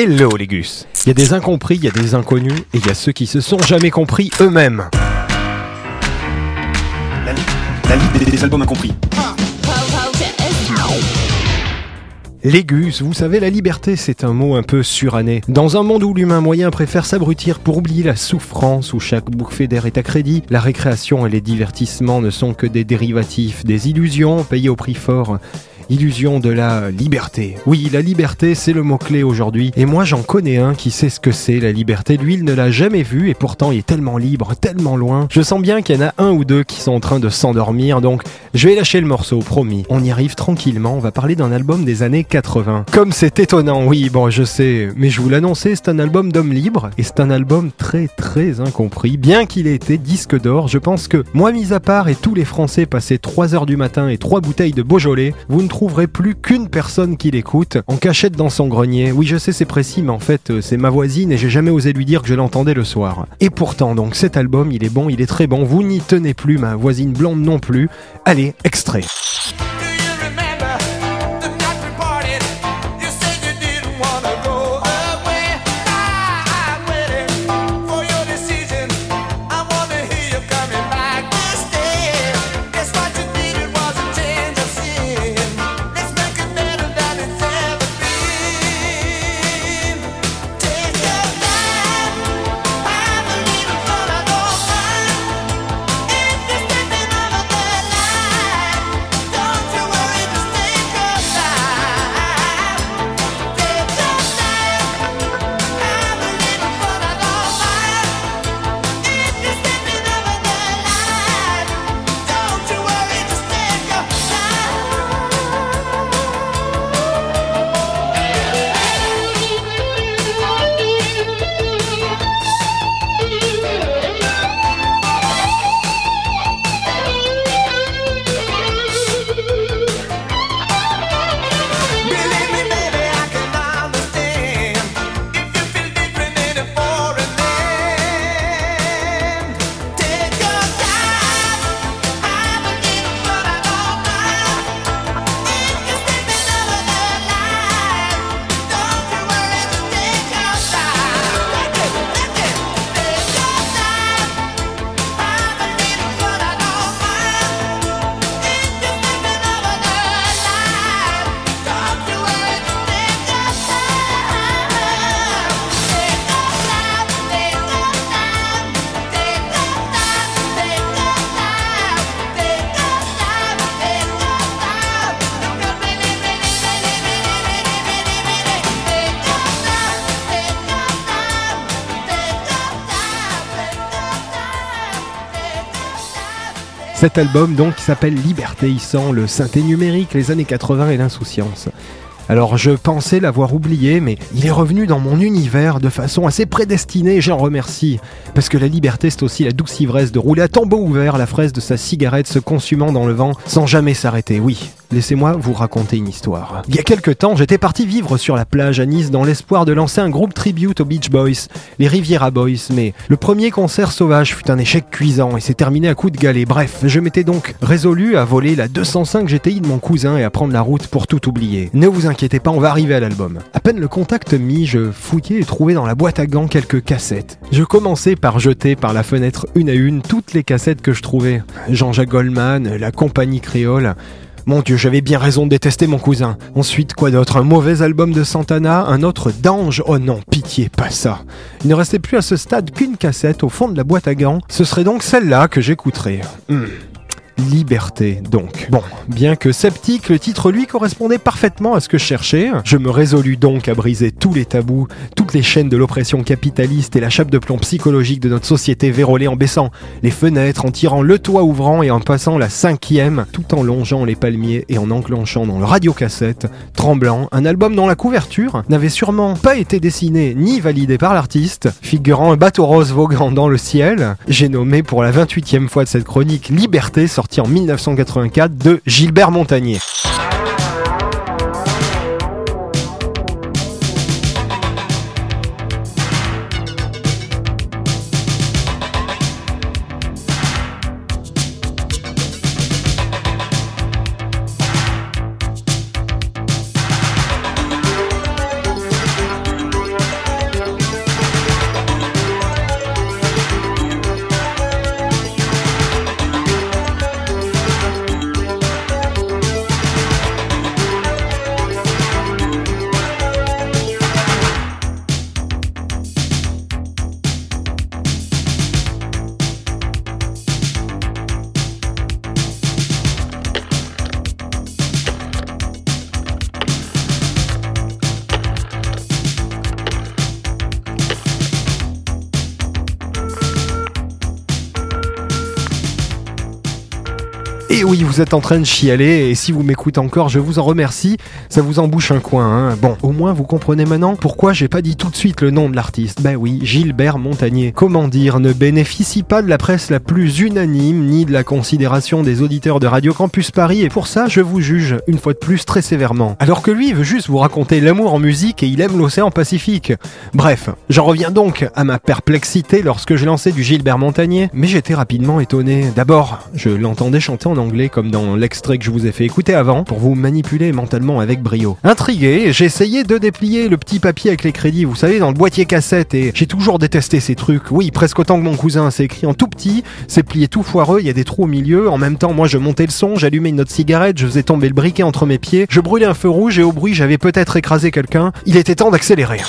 Hello les gus Il y a des incompris, il y a des inconnus, et il y a ceux qui se sont jamais compris eux-mêmes. La, li- la liste des, des albums incompris. Les gus, vous savez, la liberté, c'est un mot un peu suranné. Dans un monde où l'humain moyen préfère s'abrutir pour oublier la souffrance, où chaque bouffée d'air est à crédit, la récréation et les divertissements ne sont que des dérivatifs, des illusions payées au prix fort. Illusion de la liberté. Oui, la liberté, c'est le mot-clé aujourd'hui. Et moi, j'en connais un qui sait ce que c'est, la liberté. Lui, il ne l'a jamais vu et pourtant, il est tellement libre, tellement loin. Je sens bien qu'il y en a un ou deux qui sont en train de s'endormir, donc je vais lâcher le morceau, promis. On y arrive tranquillement, on va parler d'un album des années 80. Comme c'est étonnant, oui, bon, je sais, mais je vous l'annonçais, c'est un album d'homme libre et c'est un album très très incompris. Bien qu'il ait été disque d'or, je pense que, moi mis à part et tous les Français passaient 3 heures du matin et 3 bouteilles de Beaujolais, vous ne plus qu'une personne qui l'écoute en cachette dans son grenier. Oui, je sais, c'est précis, mais en fait, euh, c'est ma voisine et j'ai jamais osé lui dire que je l'entendais le soir. Et pourtant, donc, cet album, il est bon, il est très bon. Vous n'y tenez plus, ma voisine blonde non plus. Allez, extrait. Cet album donc s'appelle Liberté, il sent le synthé numérique, les années 80 et l'insouciance. Alors je pensais l'avoir oublié, mais il est revenu dans mon univers de façon assez prédestinée et j'en remercie. Parce que la liberté c'est aussi la douce ivresse de rouler à tombeau ouvert la fraise de sa cigarette se consumant dans le vent sans jamais s'arrêter, oui. Laissez-moi vous raconter une histoire. Il y a quelque temps, j'étais parti vivre sur la plage à Nice dans l'espoir de lancer un groupe tribute aux Beach Boys, les Riviera Boys, mais le premier concert sauvage fut un échec cuisant et s'est terminé à coups de galet. Bref, je m'étais donc résolu à voler la 205 GTI de mon cousin et à prendre la route pour tout oublier. Ne vous inquiétez pas, on va arriver à l'album. À peine le contact mis, je fouillais et trouvais dans la boîte à gants quelques cassettes. Je commençais par jeter par la fenêtre une à une toutes les cassettes que je trouvais. Jean-Jacques Goldman, la compagnie créole. Mon dieu, j'avais bien raison de détester mon cousin. Ensuite, quoi d'autre? Un mauvais album de Santana Un autre d'Ange? Oh non, pitié, pas ça. Il ne restait plus à ce stade qu'une cassette au fond de la boîte à gants. Ce serait donc celle-là que j'écouterais. Hmm. Liberté, donc. Bon, bien que sceptique, le titre lui correspondait parfaitement à ce que je cherchais. Je me résolus donc à briser tous les tabous, toutes les chaînes de l'oppression capitaliste et la chape de plomb psychologique de notre société vérolée en baissant les fenêtres, en tirant le toit ouvrant et en passant la cinquième, tout en longeant les palmiers et en enclenchant dans le radiocassette, tremblant, un album dont la couverture n'avait sûrement pas été dessinée ni validée par l'artiste, figurant un bateau rose voguant dans le ciel. J'ai nommé pour la 28e fois de cette chronique Liberté, sortie en 1984 de Gilbert Montagnier. Oui, vous êtes en train de chialer, et si vous m'écoutez encore, je vous en remercie. Ça vous embouche un coin, hein. Bon, au moins vous comprenez maintenant pourquoi j'ai pas dit tout de suite le nom de l'artiste. Ben oui, Gilbert Montagnier. Comment dire, ne bénéficie pas de la presse la plus unanime, ni de la considération des auditeurs de Radio Campus Paris, et pour ça, je vous juge, une fois de plus, très sévèrement. Alors que lui, veut juste vous raconter l'amour en musique et il aime l'océan Pacifique. Bref, j'en reviens donc à ma perplexité lorsque j'ai lancé du Gilbert Montagnier, mais j'étais rapidement étonné. D'abord, je l'entendais chanter en anglais comme dans l'extrait que je vous ai fait écouter avant, pour vous manipuler mentalement avec brio. Intrigué, j'ai de déplier le petit papier avec les crédits, vous savez, dans le boîtier cassette, et j'ai toujours détesté ces trucs. Oui, presque autant que mon cousin, c'est écrit en tout petit, c'est plié tout foireux, il y a des trous au milieu. En même temps, moi, je montais le son, j'allumais une autre cigarette, je faisais tomber le briquet entre mes pieds, je brûlais un feu rouge et au bruit, j'avais peut-être écrasé quelqu'un. Il était temps d'accélérer.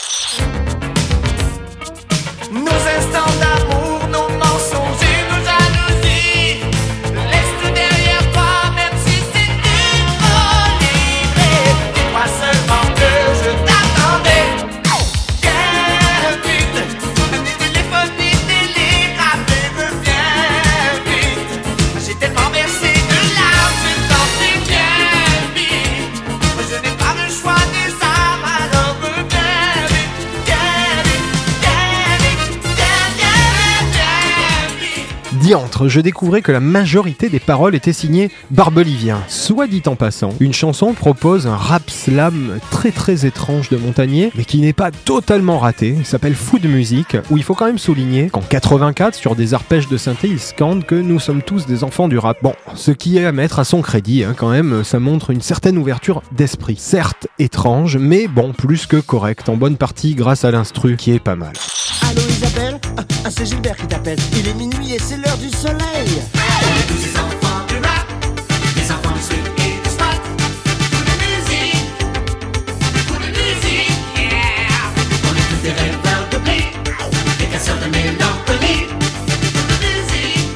Je découvrais que la majorité des paroles étaient signées Barbelivien. Soit dit en passant, une chanson propose un rap slam très très étrange de Montagnier, mais qui n'est pas totalement raté. Il s'appelle Food Music, où il faut quand même souligner qu'en 84, sur des arpèges de synthé, il scande que nous sommes tous des enfants du rap. Bon, ce qui est à mettre à son crédit, hein, quand même, ça montre une certaine ouverture d'esprit. Certes étrange, mais bon, plus que correct, en bonne partie grâce à l'instru qui est pas mal. Isabelle? Ah, C'est Gilbert qui t'appelle. Il est minuit et c'est l'heure du soleil. Tous ces enfants du rap, les enfants du swing et du spot. Pour de musique, pour de musique, yeah. On est tous des rêveurs de blé, des casseurs de mélancolie. Pour de musique,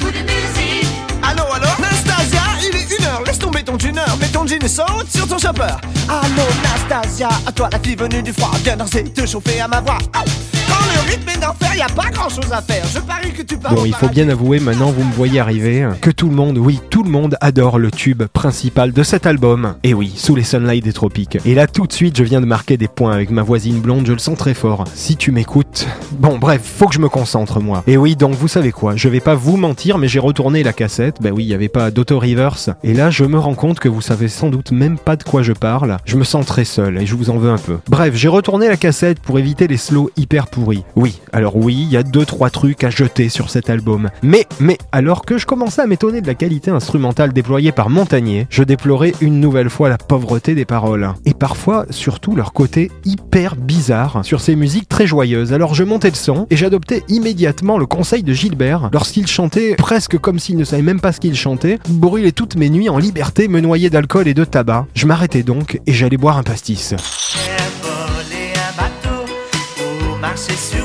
pour de musique. Allô, allô? Nastasia, il est une heure. Laisse tomber ton tuner, mets ton jean et saute sur ton chopper. Allô Nastasia, à toi la fille venue du froid. Viens danser, te chauffer à ma voix. Oh le rythme est d'enfer, y a pas grand chose à faire. Je parie que tu parles. Bon, il faut bien avouer, maintenant vous me voyez arriver, que tout le monde, oui, tout le monde adore le tube principal de cet album. Et oui, sous les sunlights des tropiques. Et là, tout de suite, je viens de marquer des points avec ma voisine blonde, je le sens très fort. Si tu m'écoutes. Bon, bref, faut que je me concentre, moi. Et oui, donc vous savez quoi, je vais pas vous mentir, mais j'ai retourné la cassette. Bah oui, il y avait pas d'auto-reverse. Et là, je me rends compte que vous savez sans doute même pas de quoi je parle. Je me sens très seul et je vous en veux un peu. Bref, j'ai retourné la cassette pour éviter les slows hyper pourris. Oui, alors oui, il y a deux trois trucs à jeter sur cet album. Mais, mais, alors que je commençais à m'étonner de la qualité instrumentale déployée par Montagnier, je déplorais une nouvelle fois la pauvreté des paroles. Et parfois, surtout leur côté hyper bizarre sur ces musiques très joyeuses. Alors je montais le son et j'adoptais immédiatement le conseil de Gilbert lorsqu'il chantait presque comme s'il ne savait même pas ce qu'il chantait, brûler toutes mes nuits en liberté, me noyer d'alcool et de tabac. Je m'arrêtais donc et j'allais boire un pastis. Ou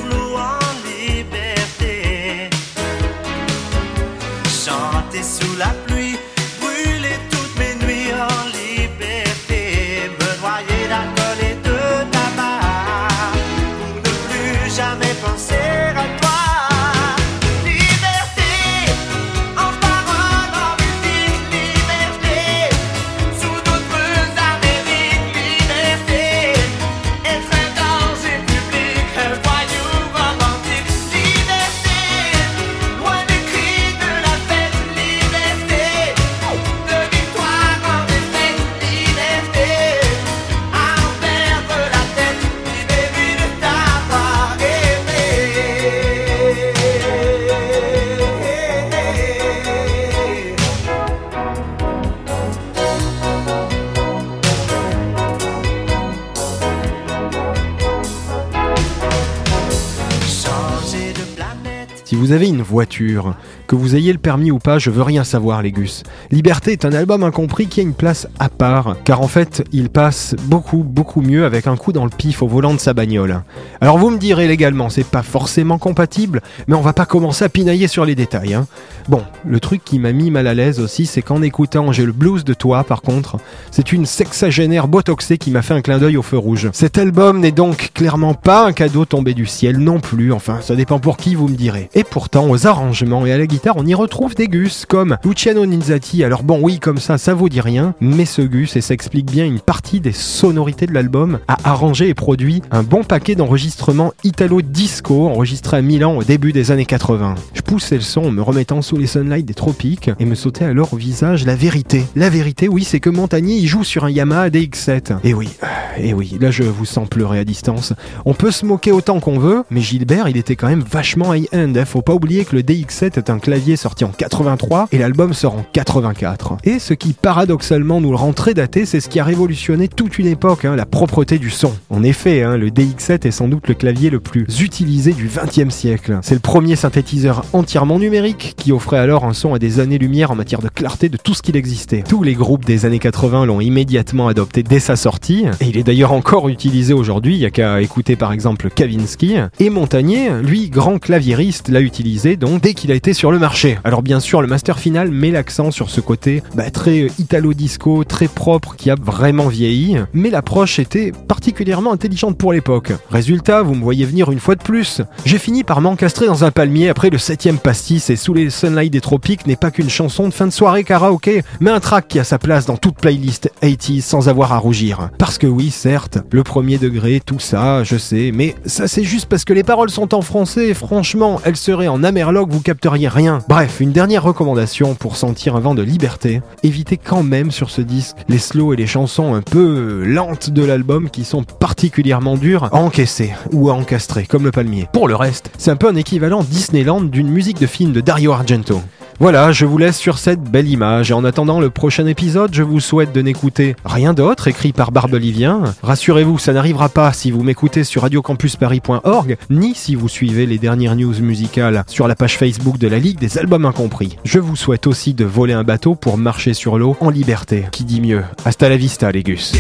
vous avez une voiture, que vous ayez le permis ou pas, je veux rien savoir, les gus. Liberté est un album incompris qui a une place à part, car en fait, il passe beaucoup, beaucoup mieux avec un coup dans le pif au volant de sa bagnole. Alors vous me direz légalement, c'est pas forcément compatible, mais on va pas commencer à pinailler sur les détails. Hein. Bon, le truc qui m'a mis mal à l'aise aussi, c'est qu'en écoutant J'ai le blues de toi, par contre, c'est une sexagénaire botoxée qui m'a fait un clin d'œil au feu rouge. Cet album n'est donc clairement pas un cadeau tombé du ciel non plus, enfin, ça dépend pour qui vous me direz. Et pourtant, aux arrangements et à la guitare, on y retrouve des gus comme Luciano Ninzati. Alors bon, oui, comme ça, ça vous dit rien, mais ce gus, et ça explique bien une partie des sonorités de l'album, a arrangé et produit un bon paquet d'enregistrements italo-disco enregistrés à Milan au début des années 80. Je poussais le son en me remettant sous les sunlights des tropiques et me sautait alors au visage la vérité. La vérité, oui, c'est que Montagnier, il joue sur un Yamaha DX7. Et oui, et oui, là je vous sens pleurer à distance. On peut se moquer autant qu'on veut, mais Gilbert, il était quand même vachement high-end. Faut pas oublier que le DX7 est un clavier sorti en 83 et l'album sort en 84. Et ce qui paradoxalement nous le rend très daté, c'est ce qui a révolutionné toute une époque, hein, la propreté du son. En effet, hein, le DX7 est sans doute le clavier le plus utilisé du 20e siècle. C'est le premier synthétiseur entièrement numérique qui offrait alors un son à des années-lumière en matière de clarté de tout ce qu'il existait. Tous les groupes des années 80 l'ont immédiatement adopté dès sa sortie, et il est d'ailleurs encore utilisé aujourd'hui, il y a qu'à écouter par exemple Kavinsky. Et Montagnier, lui, grand claviériste, l'a utilisé donc dès qu'il a été sur le marché. Alors bien sûr, le master final met l'accent sur ce côté bah, très italo-disco, très propre, qui a vraiment vieilli, mais l'approche était particulièrement intelligente pour l'époque. Résultat, vous me voyez venir une fois de plus. J'ai fini par m'encastrer dans un palmier après le septième pastis et sous les sunlights des tropiques n'est pas qu'une chanson de fin de soirée karaoké, mais un track qui a sa place dans toute playlist 80s sans avoir à rougir. Parce que oui, certes, le premier degré, tout ça, je sais, mais ça c'est juste parce que les paroles sont en français franchement, elles en amerloc, vous capteriez rien. Bref, une dernière recommandation pour sentir un vent de liberté. Évitez quand même sur ce disque les slows et les chansons un peu lentes de l'album qui sont particulièrement dures à encaisser ou à encastrer, comme le palmier. Pour le reste, c'est un peu un équivalent Disneyland d'une musique de film de Dario Argento. Voilà, je vous laisse sur cette belle image et en attendant le prochain épisode, je vous souhaite de n'écouter rien d'autre écrit par Barbelivien. Rassurez-vous, ça n'arrivera pas si vous m'écoutez sur radiocampusparis.org, ni si vous suivez les dernières news musicales sur la page Facebook de la Ligue des Albums Incompris. Je vous souhaite aussi de voler un bateau pour marcher sur l'eau en liberté. Qui dit mieux? Hasta la vista, les gus.